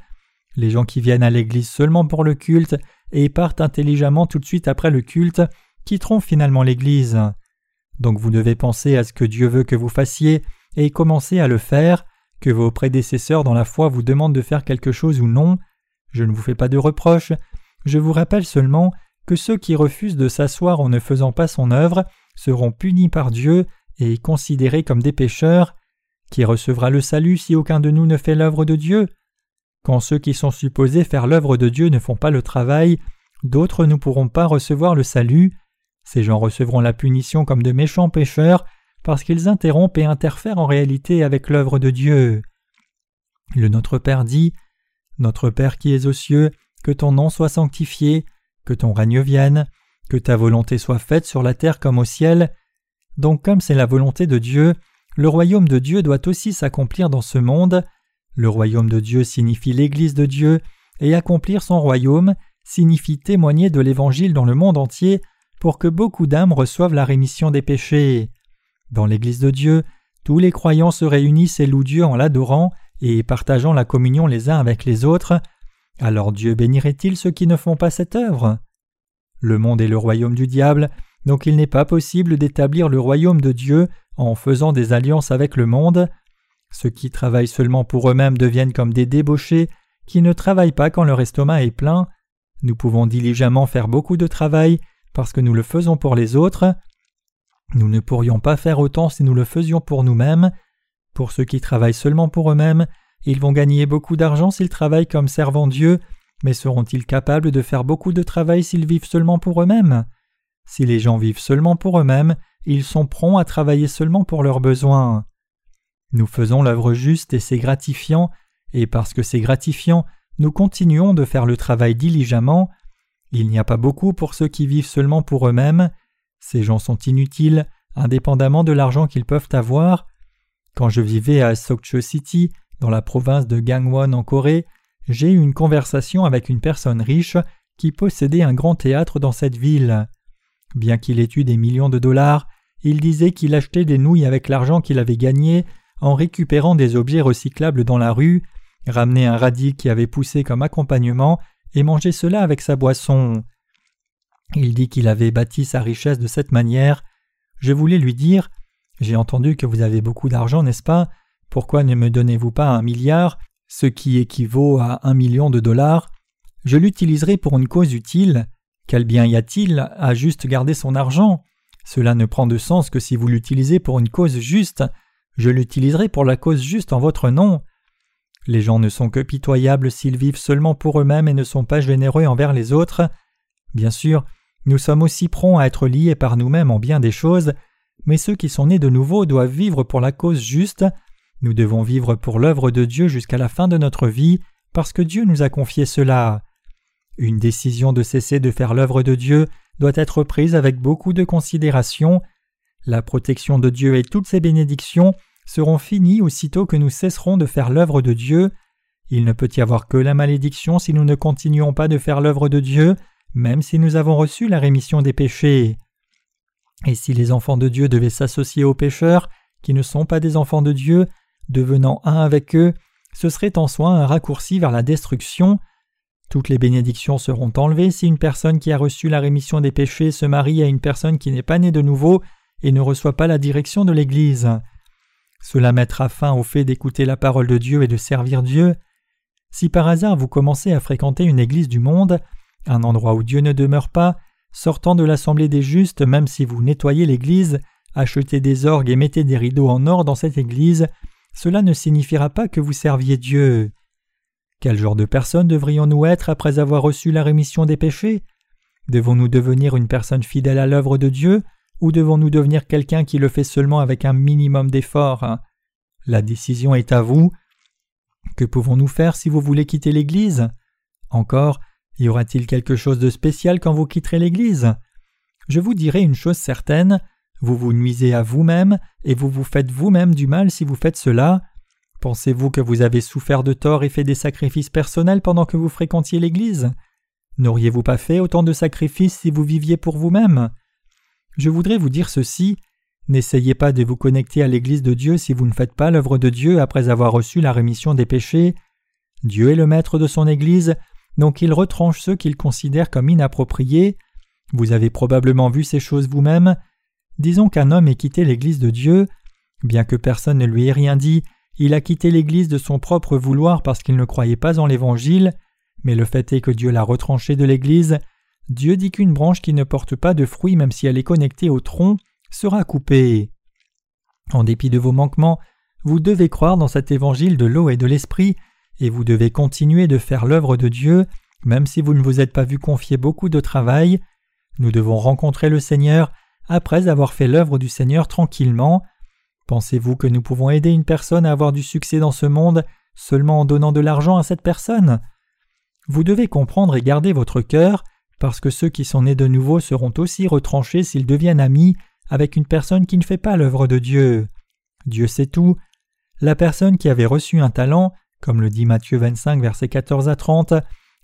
Les gens qui viennent à l'Église seulement pour le culte et partent intelligemment tout de suite après le culte quitteront finalement l'Église. Donc vous devez penser à ce que Dieu veut que vous fassiez et commencer à le faire, que vos prédécesseurs dans la foi vous demandent de faire quelque chose ou non. Je ne vous fais pas de reproches, je vous rappelle seulement que ceux qui refusent de s'asseoir en ne faisant pas son œuvre seront punis par Dieu et considérés comme des pécheurs, qui recevra le salut si aucun de nous ne fait l'œuvre de Dieu? Quand ceux qui sont supposés faire l'œuvre de Dieu ne font pas le travail, d'autres ne pourront pas recevoir le salut. Ces gens recevront la punition comme de méchants pécheurs parce qu'ils interrompent et interfèrent en réalité avec l'œuvre de Dieu. Le Notre Père dit Notre Père qui es aux cieux, que ton nom soit sanctifié, que ton règne vienne, que ta volonté soit faite sur la terre comme au ciel. Donc comme c'est la volonté de Dieu, le royaume de Dieu doit aussi s'accomplir dans ce monde. Le royaume de Dieu signifie l'Église de Dieu, et accomplir son royaume signifie témoigner de l'Évangile dans le monde entier pour que beaucoup d'âmes reçoivent la rémission des péchés. Dans l'Église de Dieu, tous les croyants se réunissent et louent Dieu en l'adorant et partageant la communion les uns avec les autres. Alors Dieu bénirait-il ceux qui ne font pas cette œuvre? Le monde est le royaume du diable, donc il n'est pas possible d'établir le royaume de Dieu en faisant des alliances avec le monde. Ceux qui travaillent seulement pour eux-mêmes deviennent comme des débauchés qui ne travaillent pas quand leur estomac est plein. Nous pouvons diligemment faire beaucoup de travail parce que nous le faisons pour les autres. Nous ne pourrions pas faire autant si nous le faisions pour nous-mêmes. Pour ceux qui travaillent seulement pour eux-mêmes, ils vont gagner beaucoup d'argent s'ils travaillent comme servant Dieu, mais seront-ils capables de faire beaucoup de travail s'ils vivent seulement pour eux-mêmes? Si les gens vivent seulement pour eux-mêmes, ils sont prompts à travailler seulement pour leurs besoins. Nous faisons l'œuvre juste et c'est gratifiant, et parce que c'est gratifiant, nous continuons de faire le travail diligemment. Il n'y a pas beaucoup pour ceux qui vivent seulement pour eux-mêmes. Ces gens sont inutiles, indépendamment de l'argent qu'ils peuvent avoir. Quand je vivais à Sokcho City, dans la province de Gangwon en Corée, j'ai eu une conversation avec une personne riche qui possédait un grand théâtre dans cette ville. Bien qu'il ait eu des millions de dollars, il disait qu'il achetait des nouilles avec l'argent qu'il avait gagné en récupérant des objets recyclables dans la rue, ramenait un radis qui avait poussé comme accompagnement et mangeait cela avec sa boisson. Il dit qu'il avait bâti sa richesse de cette manière. Je voulais lui dire J'ai entendu que vous avez beaucoup d'argent, n'est-ce pas? Pourquoi ne me donnez-vous pas un milliard, ce qui équivaut à un million de dollars? Je l'utiliserai pour une cause utile. Quel bien y a-t-il à juste garder son argent? Cela ne prend de sens que si vous l'utilisez pour une cause juste. Je l'utiliserai pour la cause juste en votre nom. Les gens ne sont que pitoyables s'ils vivent seulement pour eux-mêmes et ne sont pas généreux envers les autres. Bien sûr, nous sommes aussi prompts à être liés par nous-mêmes en bien des choses, mais ceux qui sont nés de nouveau doivent vivre pour la cause juste. Nous devons vivre pour l'œuvre de Dieu jusqu'à la fin de notre vie, parce que Dieu nous a confié cela. Une décision de cesser de faire l'œuvre de Dieu doit être prise avec beaucoup de considération. La protection de Dieu et toutes ses bénédictions seront finis aussitôt que nous cesserons de faire l'œuvre de Dieu. Il ne peut y avoir que la malédiction si nous ne continuons pas de faire l'œuvre de Dieu, même si nous avons reçu la rémission des péchés. Et si les enfants de Dieu devaient s'associer aux pécheurs, qui ne sont pas des enfants de Dieu, devenant un avec eux, ce serait en soi un raccourci vers la destruction. Toutes les bénédictions seront enlevées si une personne qui a reçu la rémission des péchés se marie à une personne qui n'est pas née de nouveau et ne reçoit pas la direction de l'Église. Cela mettra fin au fait d'écouter la parole de Dieu et de servir Dieu. Si par hasard vous commencez à fréquenter une église du monde, un endroit où Dieu ne demeure pas, sortant de l'assemblée des justes, même si vous nettoyez l'église, achetez des orgues et mettez des rideaux en or dans cette église, cela ne signifiera pas que vous serviez Dieu. Quel genre de personne devrions-nous être après avoir reçu la rémission des péchés? Devons-nous devenir une personne fidèle à l'œuvre de Dieu ou devons-nous devenir quelqu'un qui le fait seulement avec un minimum d'effort? La décision est à vous. Que pouvons-nous faire si vous voulez quitter l'Église? Encore, y aura-t-il quelque chose de spécial quand vous quitterez l'Église? Je vous dirai une chose certaine, vous vous nuisez à vous-même et vous vous faites vous-même du mal si vous faites cela. Pensez-vous que vous avez souffert de tort et fait des sacrifices personnels pendant que vous fréquentiez l'Église? N'auriez-vous pas fait autant de sacrifices si vous viviez pour vous-même? Je voudrais vous dire ceci N'essayez pas de vous connecter à l'Église de Dieu si vous ne faites pas l'œuvre de Dieu après avoir reçu la rémission des péchés. Dieu est le maître de son Église, donc il retranche ceux qu'il considère comme inappropriés. Vous avez probablement vu ces choses vous-même. Disons qu'un homme ait quitté l'Église de Dieu. Bien que personne ne lui ait rien dit, il a quitté l'Église de son propre vouloir parce qu'il ne croyait pas en l'Évangile, mais le fait est que Dieu l'a retranché de l'Église, Dieu dit qu'une branche qui ne porte pas de fruits même si elle est connectée au tronc sera coupée. En dépit de vos manquements, vous devez croire dans cet évangile de l'eau et de l'esprit, et vous devez continuer de faire l'œuvre de Dieu, même si vous ne vous êtes pas vu confier beaucoup de travail. Nous devons rencontrer le Seigneur après avoir fait l'œuvre du Seigneur tranquillement. Pensez-vous que nous pouvons aider une personne à avoir du succès dans ce monde seulement en donnant de l'argent à cette personne? Vous devez comprendre et garder votre cœur parce que ceux qui sont nés de nouveau seront aussi retranchés s'ils deviennent amis avec une personne qui ne fait pas l'œuvre de Dieu. Dieu sait tout. La personne qui avait reçu un talent, comme le dit Matthieu 25, versets 14 à 30,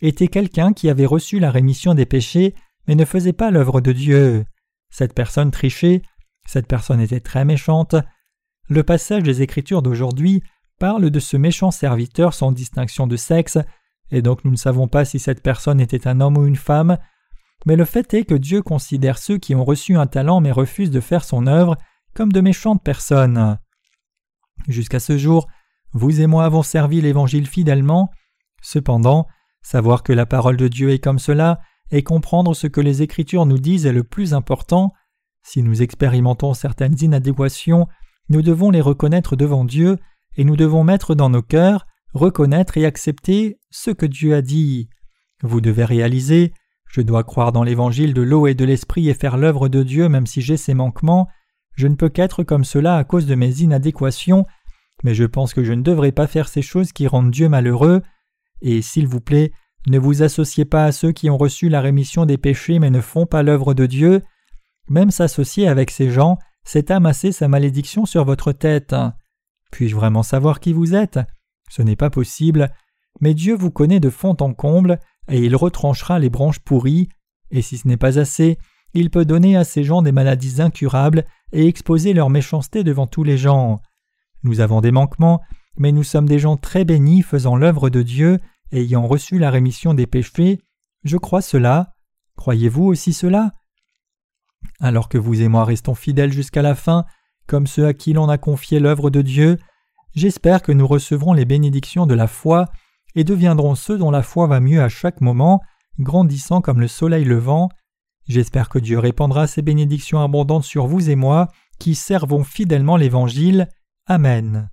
était quelqu'un qui avait reçu la rémission des péchés, mais ne faisait pas l'œuvre de Dieu. Cette personne trichait, cette personne était très méchante. Le passage des Écritures d'aujourd'hui parle de ce méchant serviteur sans distinction de sexe, et donc nous ne savons pas si cette personne était un homme ou une femme, mais le fait est que Dieu considère ceux qui ont reçu un talent mais refusent de faire son œuvre comme de méchantes personnes. Jusqu'à ce jour, vous et moi avons servi l'Évangile fidèlement. Cependant, savoir que la parole de Dieu est comme cela et comprendre ce que les Écritures nous disent est le plus important. Si nous expérimentons certaines inadéquations, nous devons les reconnaître devant Dieu et nous devons mettre dans nos cœurs, reconnaître et accepter ce que Dieu a dit. Vous devez réaliser je dois croire dans l'évangile de l'eau et de l'esprit et faire l'œuvre de Dieu même si j'ai ces manquements. Je ne peux qu'être comme cela à cause de mes inadéquations, mais je pense que je ne devrais pas faire ces choses qui rendent Dieu malheureux. Et s'il vous plaît, ne vous associez pas à ceux qui ont reçu la rémission des péchés mais ne font pas l'œuvre de Dieu. Même s'associer avec ces gens, c'est amasser sa malédiction sur votre tête. Puis-je vraiment savoir qui vous êtes? Ce n'est pas possible, mais Dieu vous connaît de fond en comble, et il retranchera les branches pourries, et si ce n'est pas assez, il peut donner à ces gens des maladies incurables et exposer leur méchanceté devant tous les gens. Nous avons des manquements, mais nous sommes des gens très bénis faisant l'œuvre de Dieu ayant reçu la rémission des péchés. Je crois cela. Croyez-vous aussi cela? Alors que vous et moi restons fidèles jusqu'à la fin, comme ceux à qui l'on a confié l'œuvre de Dieu, j'espère que nous recevrons les bénédictions de la foi et deviendront ceux dont la foi va mieux à chaque moment, grandissant comme le soleil levant. J'espère que Dieu répandra ses bénédictions abondantes sur vous et moi, qui servons fidèlement l'Évangile. Amen.